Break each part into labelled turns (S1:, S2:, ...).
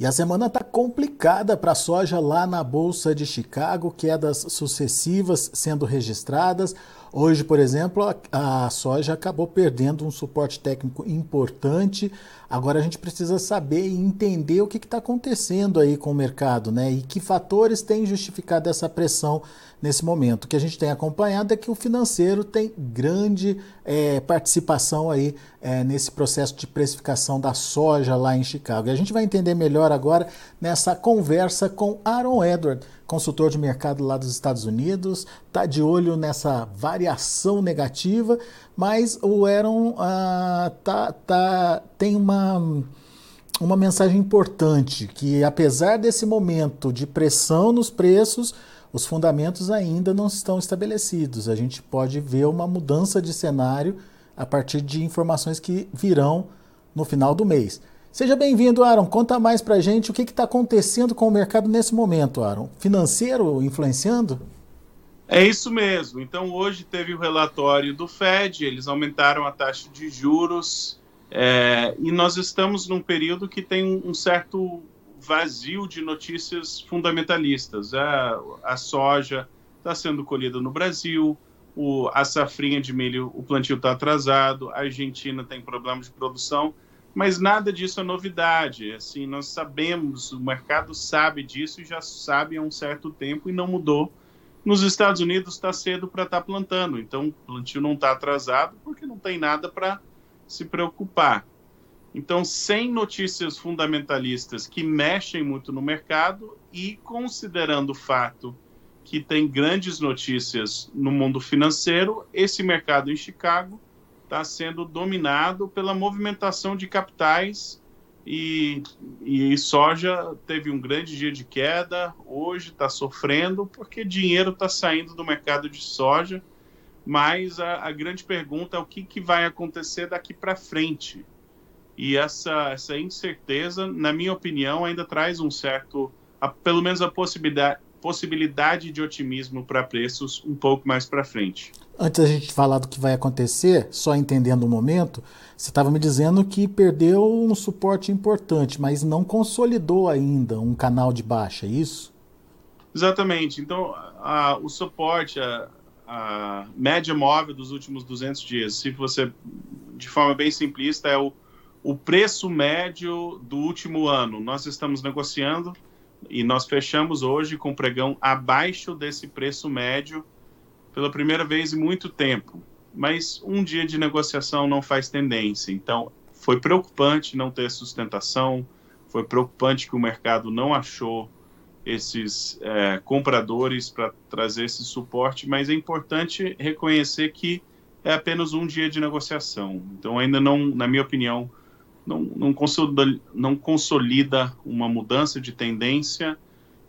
S1: E a semana está complicada para a soja lá na Bolsa de Chicago, quedas sucessivas sendo registradas. Hoje, por exemplo, a, a soja acabou perdendo um suporte técnico importante. Agora a gente precisa saber e entender o que está acontecendo aí com o mercado, né? E que fatores têm justificado essa pressão nesse momento. O que a gente tem acompanhado é que o financeiro tem grande é, participação aí é, nesse processo de precificação da soja lá em Chicago. E a gente vai entender melhor agora nessa conversa com Aaron Edward, consultor de mercado lá dos Estados Unidos, está de olho nessa variação negativa, mas o Aaron ah, tá, tá, tem uma uma mensagem importante que apesar desse momento de pressão nos preços, os fundamentos ainda não estão estabelecidos. A gente pode ver uma mudança de cenário a partir de informações que virão no final do mês. Seja bem-vindo, Aaron. Conta mais para a gente o que está acontecendo com o mercado nesse momento, Aaron. Financeiro influenciando?
S2: É isso mesmo. Então, hoje teve o relatório do Fed, eles aumentaram a taxa de juros é, e nós estamos num período que tem um certo vazio de notícias fundamentalistas. A, a soja está sendo colhida no Brasil, o, a safrinha de milho, o plantio está atrasado, a Argentina tem problemas de produção, mas nada disso é novidade. Assim, nós sabemos, o mercado sabe disso e já sabe há um certo tempo e não mudou. Nos Estados Unidos está cedo para estar tá plantando, então o plantio não está atrasado porque não tem nada para se preocupar. Então, sem notícias fundamentalistas que mexem muito no mercado e considerando o fato que tem grandes notícias no mundo financeiro, esse mercado em Chicago está sendo dominado pela movimentação de capitais e, e soja teve um grande dia de queda, hoje está sofrendo porque dinheiro está saindo do mercado de soja, mas a, a grande pergunta é o que, que vai acontecer daqui para frente. E essa, essa incerteza, na minha opinião, ainda traz um certo, a, pelo menos a possibilidade, possibilidade de otimismo para preços um pouco mais para frente.
S1: Antes da gente falar do que vai acontecer, só entendendo o momento, você estava me dizendo que perdeu um suporte importante, mas não consolidou ainda um canal de baixa, é isso?
S2: Exatamente. Então, a, o suporte, a, a média móvel dos últimos 200 dias, se você, de forma bem simplista, é o o preço médio do último ano. Nós estamos negociando e nós fechamos hoje com pregão abaixo desse preço médio pela primeira vez em muito tempo. Mas um dia de negociação não faz tendência. Então, foi preocupante não ter sustentação, foi preocupante que o mercado não achou esses é, compradores para trazer esse suporte, mas é importante reconhecer que é apenas um dia de negociação. Então, ainda não, na minha opinião, não, não, consolida, não consolida uma mudança de tendência.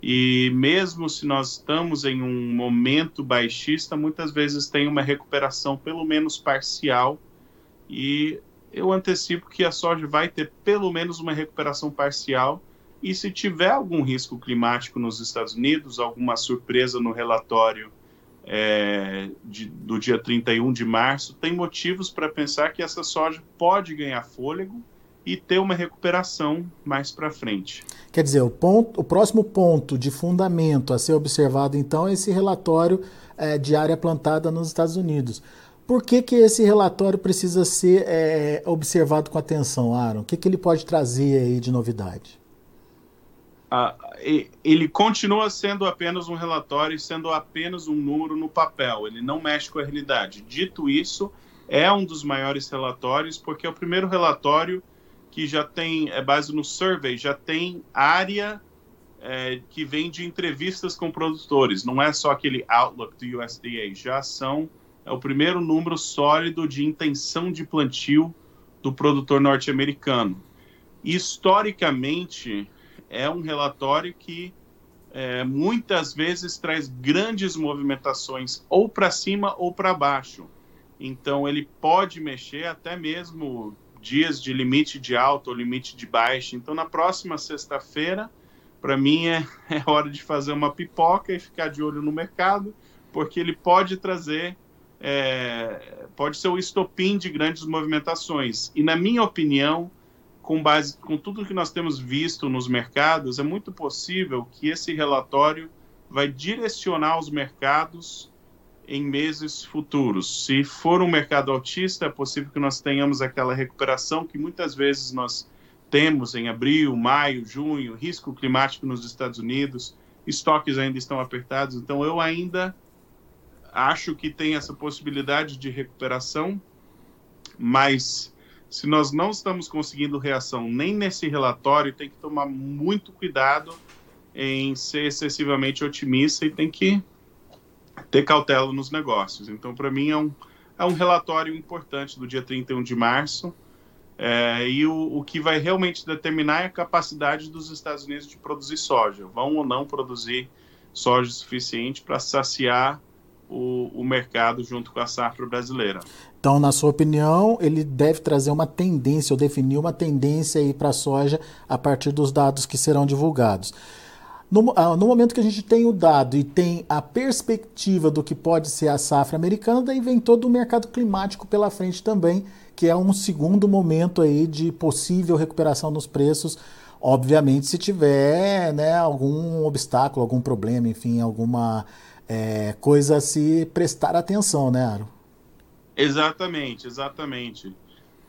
S2: E mesmo se nós estamos em um momento baixista, muitas vezes tem uma recuperação pelo menos parcial. E eu antecipo que a soja vai ter pelo menos uma recuperação parcial. E se tiver algum risco climático nos Estados Unidos, alguma surpresa no relatório é, de, do dia 31 de março, tem motivos para pensar que essa soja pode ganhar fôlego e ter uma recuperação mais para frente.
S1: Quer dizer, o, ponto, o próximo ponto de fundamento a ser observado então é esse relatório é, de área plantada nos Estados Unidos. Por que, que esse relatório precisa ser é, observado com atenção, Aaron? O que, que ele pode trazer aí de novidade?
S2: Ah, ele continua sendo apenas um relatório, sendo apenas um número no papel. Ele não mexe com a realidade. Dito isso, é um dos maiores relatórios, porque é o primeiro relatório que já tem, é base no survey, já tem área é, que vem de entrevistas com produtores. Não é só aquele outlook do USDA, já são é o primeiro número sólido de intenção de plantio do produtor norte-americano. Historicamente, é um relatório que é, muitas vezes traz grandes movimentações ou para cima ou para baixo. Então, ele pode mexer até mesmo dias de limite de alta ou limite de baixa. Então, na próxima sexta-feira, para mim é, é hora de fazer uma pipoca e ficar de olho no mercado, porque ele pode trazer é, pode ser o estopim de grandes movimentações. E, na minha opinião, com base com tudo que nós temos visto nos mercados, é muito possível que esse relatório vai direcionar os mercados em meses futuros. Se for um mercado altista, é possível que nós tenhamos aquela recuperação que muitas vezes nós temos em abril, maio, junho, risco climático nos Estados Unidos, estoques ainda estão apertados, então eu ainda acho que tem essa possibilidade de recuperação, mas se nós não estamos conseguindo reação nem nesse relatório, tem que tomar muito cuidado em ser excessivamente otimista e tem que ter cautela nos negócios. Então, para mim, é um, é um relatório importante do dia 31 de março. É, e o, o que vai realmente determinar é a capacidade dos Estados Unidos de produzir soja. Vão ou não produzir soja suficiente para saciar o, o mercado junto com a safra brasileira.
S1: Então, na sua opinião, ele deve trazer uma tendência, ou definir uma tendência aí para a soja a partir dos dados que serão divulgados. No, ah, no, momento que a gente tem o dado e tem a perspectiva do que pode ser a safra americana, daí vem todo o mercado climático pela frente também, que é um segundo momento aí de possível recuperação nos preços, obviamente se tiver né, algum obstáculo, algum problema, enfim, alguma é, coisa a se prestar atenção, né, Aro?
S2: Exatamente, exatamente.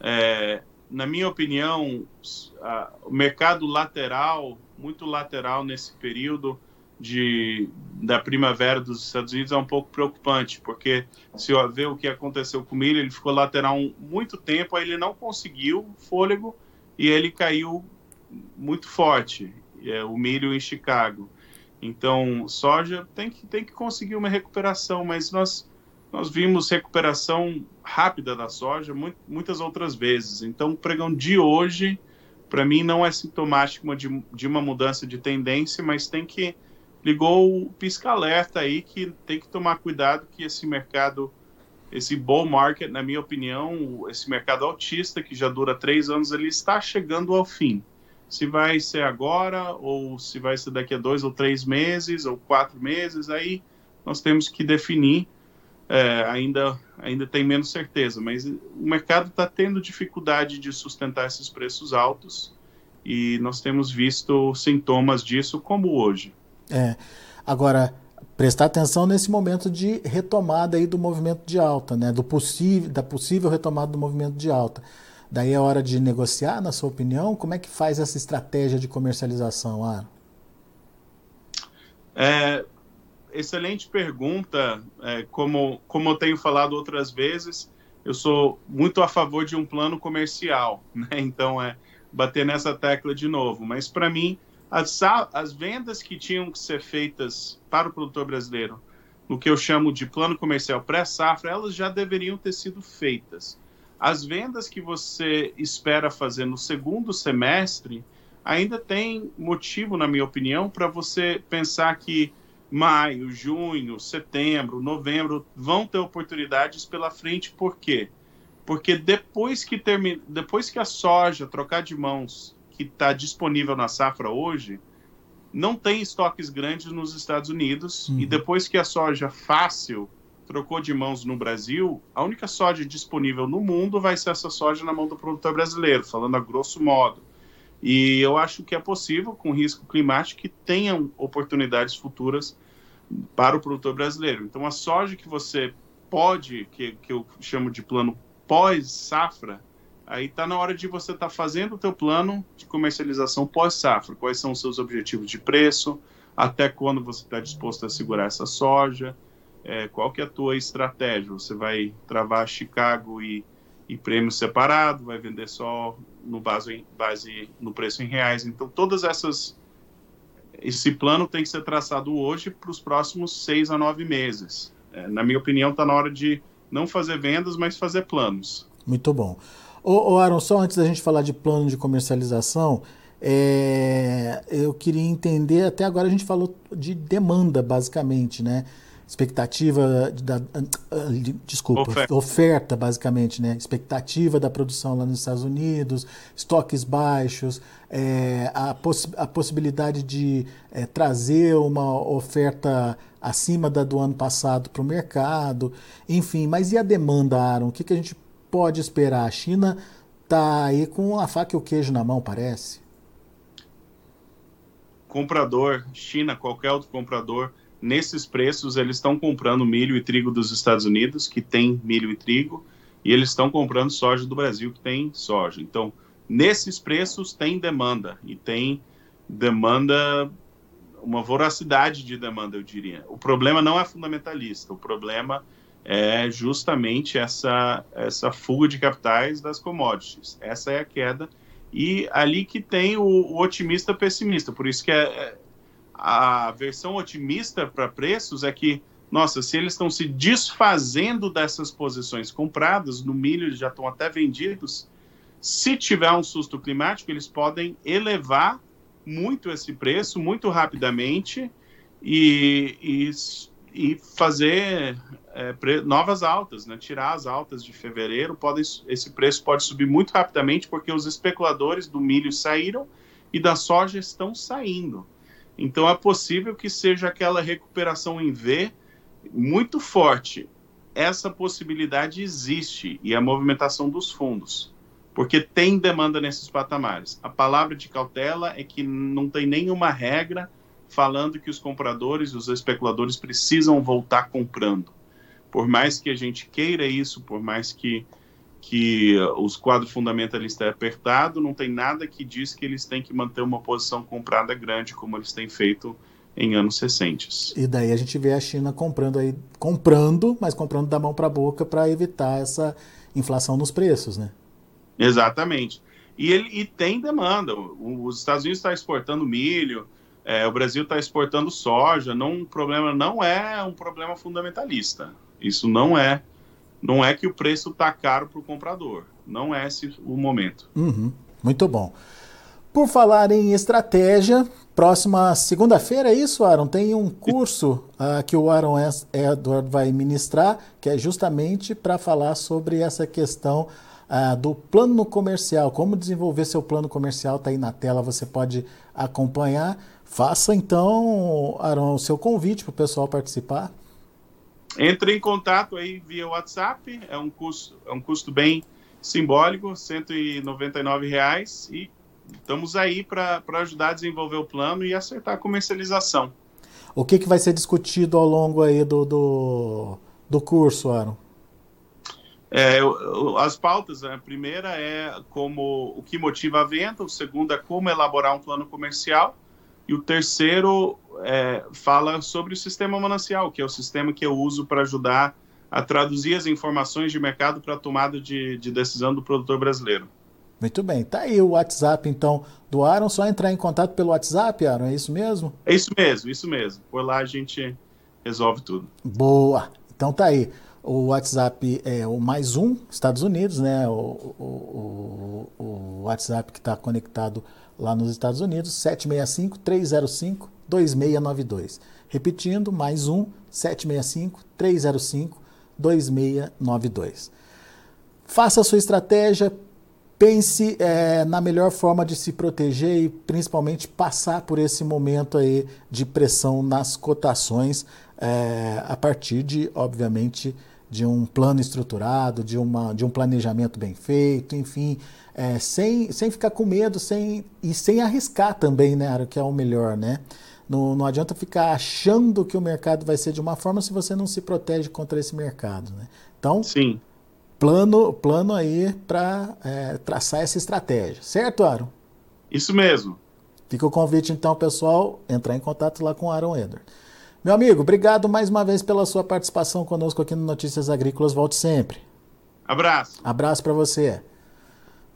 S2: É, na minha opinião, a, o mercado lateral, muito lateral nesse período de, da primavera dos Estados Unidos é um pouco preocupante, porque se eu ver o que aconteceu com o milho, ele ficou lateral muito tempo, aí ele não conseguiu fôlego e ele caiu muito forte, é, o milho em Chicago. Então, soja tem que, tem que conseguir uma recuperação, mas nós, nós vimos recuperação rápida da soja muito, muitas outras vezes. Então, o pregão de hoje, para mim, não é sintomático de, de uma mudança de tendência, mas tem que ligou o pisca-alerta aí que tem que tomar cuidado que esse mercado, esse bull market, na minha opinião, esse mercado autista que já dura três anos, ele está chegando ao fim se vai ser agora ou se vai ser daqui a dois ou três meses ou quatro meses, aí nós temos que definir. É, ainda, ainda tem menos certeza, mas o mercado está tendo dificuldade de sustentar esses preços altos e nós temos visto sintomas disso como hoje.
S1: É. Agora, prestar atenção nesse momento de retomada aí do movimento de alta, né? Do possível, da possível retomada do movimento de alta. Daí é hora de negociar, na sua opinião? Como é que faz essa estratégia de comercialização, Aaron?
S2: É, excelente pergunta. É, como, como eu tenho falado outras vezes, eu sou muito a favor de um plano comercial, né? Então é bater nessa tecla de novo. Mas para mim, as, as vendas que tinham que ser feitas para o produtor brasileiro, no que eu chamo de plano comercial pré-safra, elas já deveriam ter sido feitas. As vendas que você espera fazer no segundo semestre ainda tem motivo, na minha opinião, para você pensar que maio, junho, setembro, novembro vão ter oportunidades pela frente. Por quê? Porque depois que termina, depois que a soja trocar de mãos, que está disponível na safra hoje, não tem estoques grandes nos Estados Unidos. Uhum. E depois que a soja fácil trocou de mãos no Brasil, a única soja disponível no mundo vai ser essa soja na mão do produtor brasileiro, falando a grosso modo. E eu acho que é possível, com risco climático, que tenham oportunidades futuras para o produtor brasileiro. Então, a soja que você pode, que, que eu chamo de plano pós-safra, aí está na hora de você estar tá fazendo o teu plano de comercialização pós-safra. Quais são os seus objetivos de preço, até quando você está disposto a segurar essa soja, é, qual que é a tua estratégia? Você vai travar Chicago e, e prêmio separado, vai vender só no base, base no preço em reais. Então, todas essas esse plano tem que ser traçado hoje para os próximos seis a nove meses. É, na minha opinião, está na hora de não fazer vendas, mas fazer planos.
S1: Muito bom. Ô, ô Aaron, só antes da gente falar de plano de comercialização, é, eu queria entender, até agora a gente falou de demanda, basicamente, né? Expectativa da, desculpa, oferta. oferta. basicamente, né? Expectativa da produção lá nos Estados Unidos, estoques baixos, é, a, poss a possibilidade de é, trazer uma oferta acima da do ano passado para o mercado, enfim. Mas e a demanda, Aaron? O que, que a gente pode esperar? A China está aí com a faca e o queijo na mão, parece.
S2: Comprador, China, qualquer outro comprador nesses preços eles estão comprando milho e trigo dos Estados Unidos, que tem milho e trigo, e eles estão comprando soja do Brasil, que tem soja. Então, nesses preços tem demanda, e tem demanda, uma voracidade de demanda, eu diria. O problema não é fundamentalista, o problema é justamente essa, essa fuga de capitais das commodities. Essa é a queda. E ali que tem o, o otimista pessimista. Por isso que é, é a versão otimista para preços é que, nossa, se eles estão se desfazendo dessas posições compradas, no milho já estão até vendidos, se tiver um susto climático, eles podem elevar muito esse preço muito rapidamente e, e, e fazer é, novas altas, né? tirar as altas de fevereiro. Podem, esse preço pode subir muito rapidamente porque os especuladores do milho saíram e da soja estão saindo. Então é possível que seja aquela recuperação em V muito forte. Essa possibilidade existe e a movimentação dos fundos, porque tem demanda nesses patamares. A palavra de cautela é que não tem nenhuma regra falando que os compradores, os especuladores precisam voltar comprando. Por mais que a gente queira isso, por mais que que os quadros fundamentalistas é apertado, não tem nada que diz que eles têm que manter uma posição comprada grande como eles têm feito em anos recentes.
S1: E daí a gente vê a China comprando aí, comprando, mas comprando da mão para a boca para evitar essa inflação nos preços, né?
S2: Exatamente. E, ele, e tem demanda. Os Estados Unidos estão tá exportando milho, é, o Brasil está exportando soja. Não, o problema não é um problema fundamentalista. Isso não é não é que o preço está caro para o comprador. Não é esse o momento.
S1: Uhum, muito bom. Por falar em estratégia, próxima segunda-feira, é isso, Aaron? Tem um curso uh, que o Aaron Edward vai ministrar, que é justamente para falar sobre essa questão uh, do plano comercial. Como desenvolver seu plano comercial, está aí na tela, você pode acompanhar. Faça então, Aaron, o seu convite para o pessoal participar.
S2: Entre em contato aí via WhatsApp, é um custo, é um custo bem simbólico, 199 reais, e estamos aí para ajudar a desenvolver o plano e acertar a comercialização.
S1: O que, que vai ser discutido ao longo aí do, do, do curso, Aaron?
S2: É, as pautas, a primeira é como o que motiva a venda, o segundo é como elaborar um plano comercial, e o terceiro é, fala sobre o sistema manancial, que é o sistema que eu uso para ajudar a traduzir as informações de mercado para a tomada de, de, decisão do produtor brasileiro.
S1: Muito bem. Tá aí o WhatsApp, então, do Aaron. Só entrar em contato pelo WhatsApp, Aaron, é isso mesmo?
S2: É isso mesmo, isso mesmo. Por lá a gente resolve tudo.
S1: Boa. Então tá aí. O WhatsApp é o mais um, Estados Unidos, né? O, o, o, o WhatsApp que está conectado lá nos Estados Unidos, 765-305-2692. Repetindo, mais um, 765-305-2692. Faça a sua estratégia, pense é, na melhor forma de se proteger e principalmente passar por esse momento aí de pressão nas cotações é, a partir de, obviamente, de um plano estruturado, de, uma, de um planejamento bem feito, enfim, é, sem, sem ficar com medo sem, e sem arriscar também, né, que é o melhor, né? Não, não adianta ficar achando que o mercado vai ser de uma forma se você não se protege contra esse mercado, né? Então,
S2: Sim.
S1: plano plano aí para é, traçar essa estratégia, certo, Aaron?
S2: Isso mesmo.
S1: Fica o convite então, pessoal, entrar em contato lá com o Aaron Eder. Meu amigo, obrigado mais uma vez pela sua participação conosco aqui no Notícias Agrícolas. Volte sempre.
S2: Abraço.
S1: Abraço para você.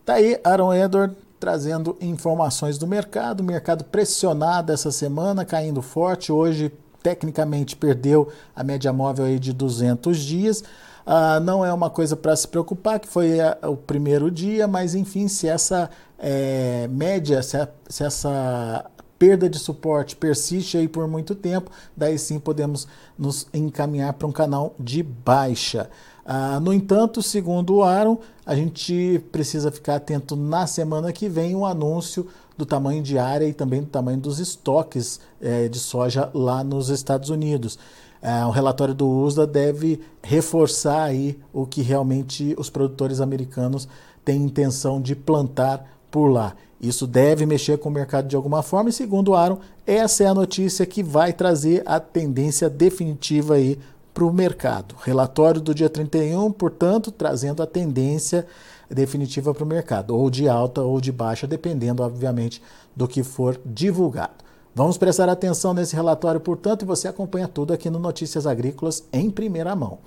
S1: Tá aí Aaron Edward trazendo informações do mercado. Mercado pressionado essa semana, caindo forte. Hoje, tecnicamente, perdeu a média móvel aí de 200 dias. Ah, não é uma coisa para se preocupar, que foi a, o primeiro dia, mas enfim, se essa é, média, se, a, se essa perda de suporte persiste aí por muito tempo, daí sim podemos nos encaminhar para um canal de baixa. Ah, no entanto, segundo o Aaron, a gente precisa ficar atento na semana que vem o um anúncio do tamanho de área e também do tamanho dos estoques eh, de soja lá nos Estados Unidos. Ah, o relatório do USDA deve reforçar aí o que realmente os produtores americanos têm intenção de plantar por lá. Isso deve mexer com o mercado de alguma forma, e segundo o Aaron, essa é a notícia que vai trazer a tendência definitiva aí para o mercado. Relatório do dia 31, portanto, trazendo a tendência definitiva para o mercado, ou de alta ou de baixa, dependendo, obviamente, do que for divulgado. Vamos prestar atenção nesse relatório, portanto, e você acompanha tudo aqui no Notícias Agrícolas em primeira mão.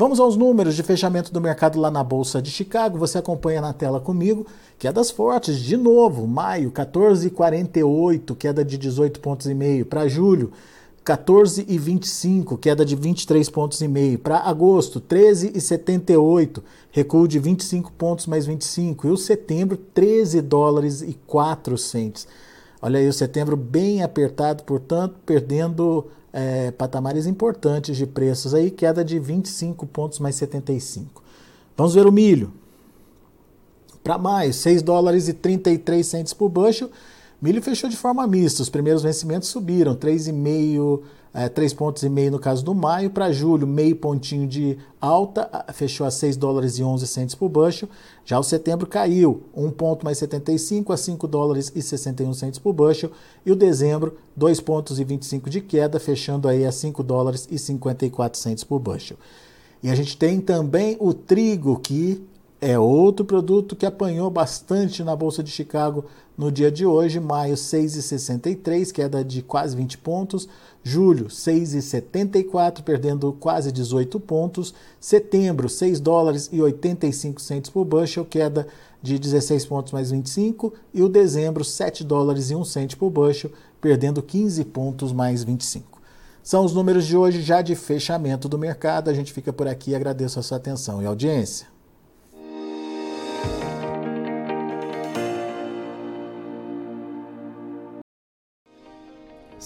S1: Vamos aos números de fechamento do mercado lá na Bolsa de Chicago. Você acompanha na tela comigo, quedas fortes, de novo, maio 14,48, queda de 18 pontos e meio. Para julho, 14,25, queda de 23 pontos e meio. Para agosto, 13,78, recuo de 25 pontos mais 25. E o setembro, 13 dólares e 4 centes. Olha aí o setembro bem apertado, portanto, perdendo é, patamares importantes de preços aí, queda de 25 pontos mais 75. Vamos ver o milho. Para maio, 6 dólares e 33 centes por bushel. Milho fechou de forma mista. Os primeiros vencimentos subiram, 3,5 é, 3 pontos e meio no caso do maio. Para julho, meio pontinho de alta, fechou a 6 dólares e 11 centos por bushel. Já o setembro caiu, 1 ponto mais 75 a 5 dólares e 61 centos por bushel. E o dezembro, 2 pontos e 25 de queda, fechando aí a 5 dólares e 54 centos por bushel. E a gente tem também o trigo, que é outro produto que apanhou bastante na Bolsa de Chicago no dia de hoje. Maio, 6,63, queda de quase 20 pontos. Julho, 6,74, perdendo quase 18 pontos. Setembro, 6 dólares e 85 centos por bushel, queda de 16 pontos mais 25. E o dezembro, 7 dólares e 1 cento por bushel, perdendo 15 pontos mais 25. São os números de hoje já de fechamento do mercado. A gente fica por aqui. Agradeço a sua atenção e audiência.